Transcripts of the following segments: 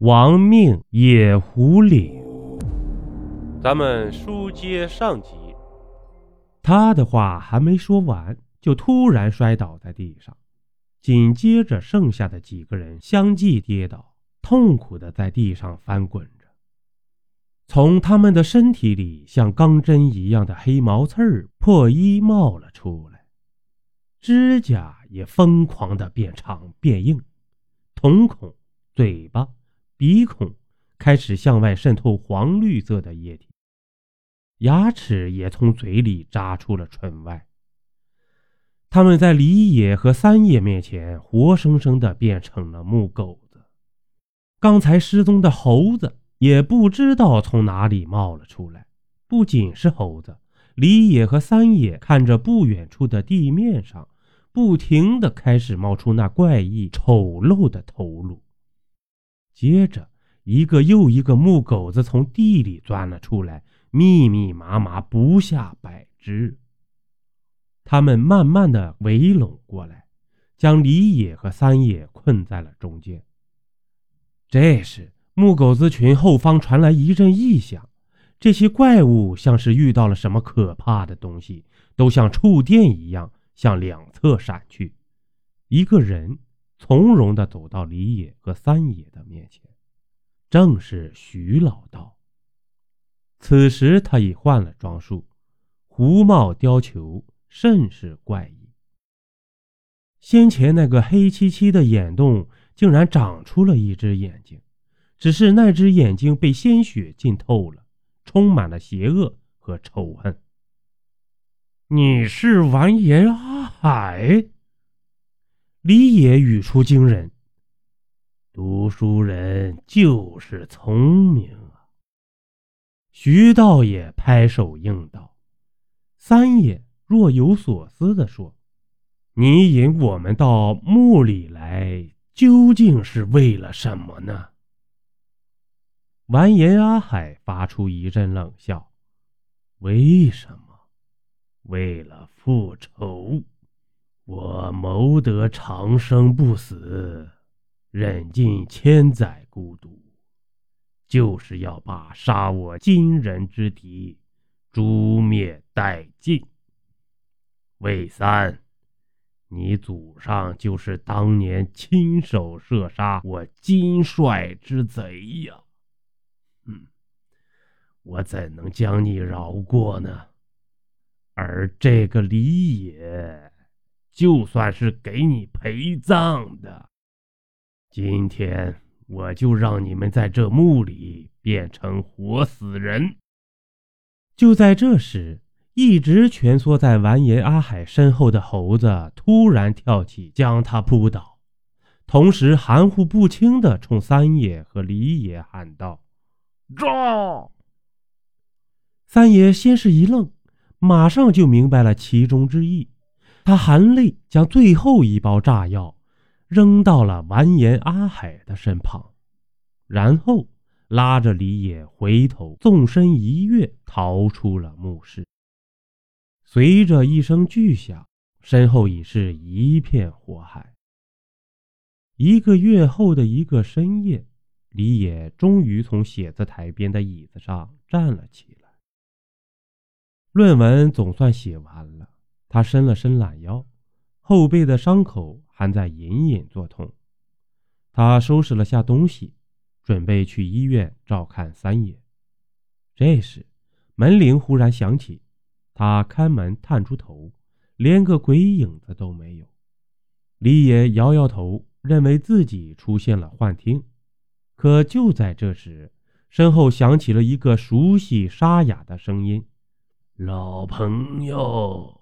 亡命野狐岭。咱们书接上集，他的话还没说完，就突然摔倒在地上，紧接着剩下的几个人相继跌倒，痛苦的在地上翻滚着。从他们的身体里，像钢针一样的黑毛刺儿破衣冒了出来，指甲也疯狂的变长变硬。瞳孔、嘴巴、鼻孔开始向外渗透黄绿色的液体，牙齿也从嘴里扎出了唇外。他们在李野和三野面前活生生的变成了木狗子。刚才失踪的猴子也不知道从哪里冒了出来。不仅是猴子，李野和三野看着不远处的地面上。不停的开始冒出那怪异丑陋的头颅，接着一个又一个木狗子从地里钻了出来，密密麻麻不下百只。他们慢慢的围拢过来，将李野和三野困在了中间。这时，木狗子群后方传来一阵异响，这些怪物像是遇到了什么可怕的东西，都像触电一样。向两侧闪去，一个人从容地走到李野和三野的面前，正是徐老道。此时他已换了装束，胡帽貂裘，甚是怪异。先前那个黑漆漆的眼洞，竟然长出了一只眼睛，只是那只眼睛被鲜血浸透了，充满了邪恶和仇恨。你是完颜阿海？李野语出惊人。读书人就是聪明啊！徐道也拍手应道。三爷若有所思地说：“你引我们到墓里来，究竟是为了什么呢？”完颜阿海发出一阵冷笑：“为什么？”为了复仇，我谋得长生不死，忍尽千载孤独，就是要把杀我金人之敌诛灭殆尽。魏三，你祖上就是当年亲手射杀我金帅之贼呀！嗯，我怎能将你饶过呢？而这个李野，就算是给你陪葬的。今天我就让你们在这墓里变成活死人。就在这时，一直蜷缩在完颜阿海身后的猴子突然跳起，将他扑倒，同时含糊不清地冲三爷和李野喊道：“抓！”三爷先是一愣。马上就明白了其中之意，他含泪将最后一包炸药扔到了完颜阿海的身旁，然后拉着李野回头纵身一跃，逃出了墓室。随着一声巨响，身后已是一片火海。一个月后的一个深夜，李野终于从写字台边的椅子上站了起来。论文总算写完了，他伸了伸懒腰，后背的伤口还在隐隐作痛。他收拾了下东西，准备去医院照看三爷。这时，门铃忽然响起，他开门探出头，连个鬼影子都没有。李野摇摇头，认为自己出现了幻听。可就在这时，身后响起了一个熟悉沙哑的声音。老朋友，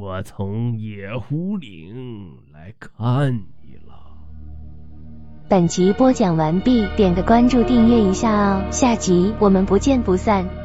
我从野狐岭来看你了。本集播讲完毕，点个关注，订阅一下哦，下集我们不见不散。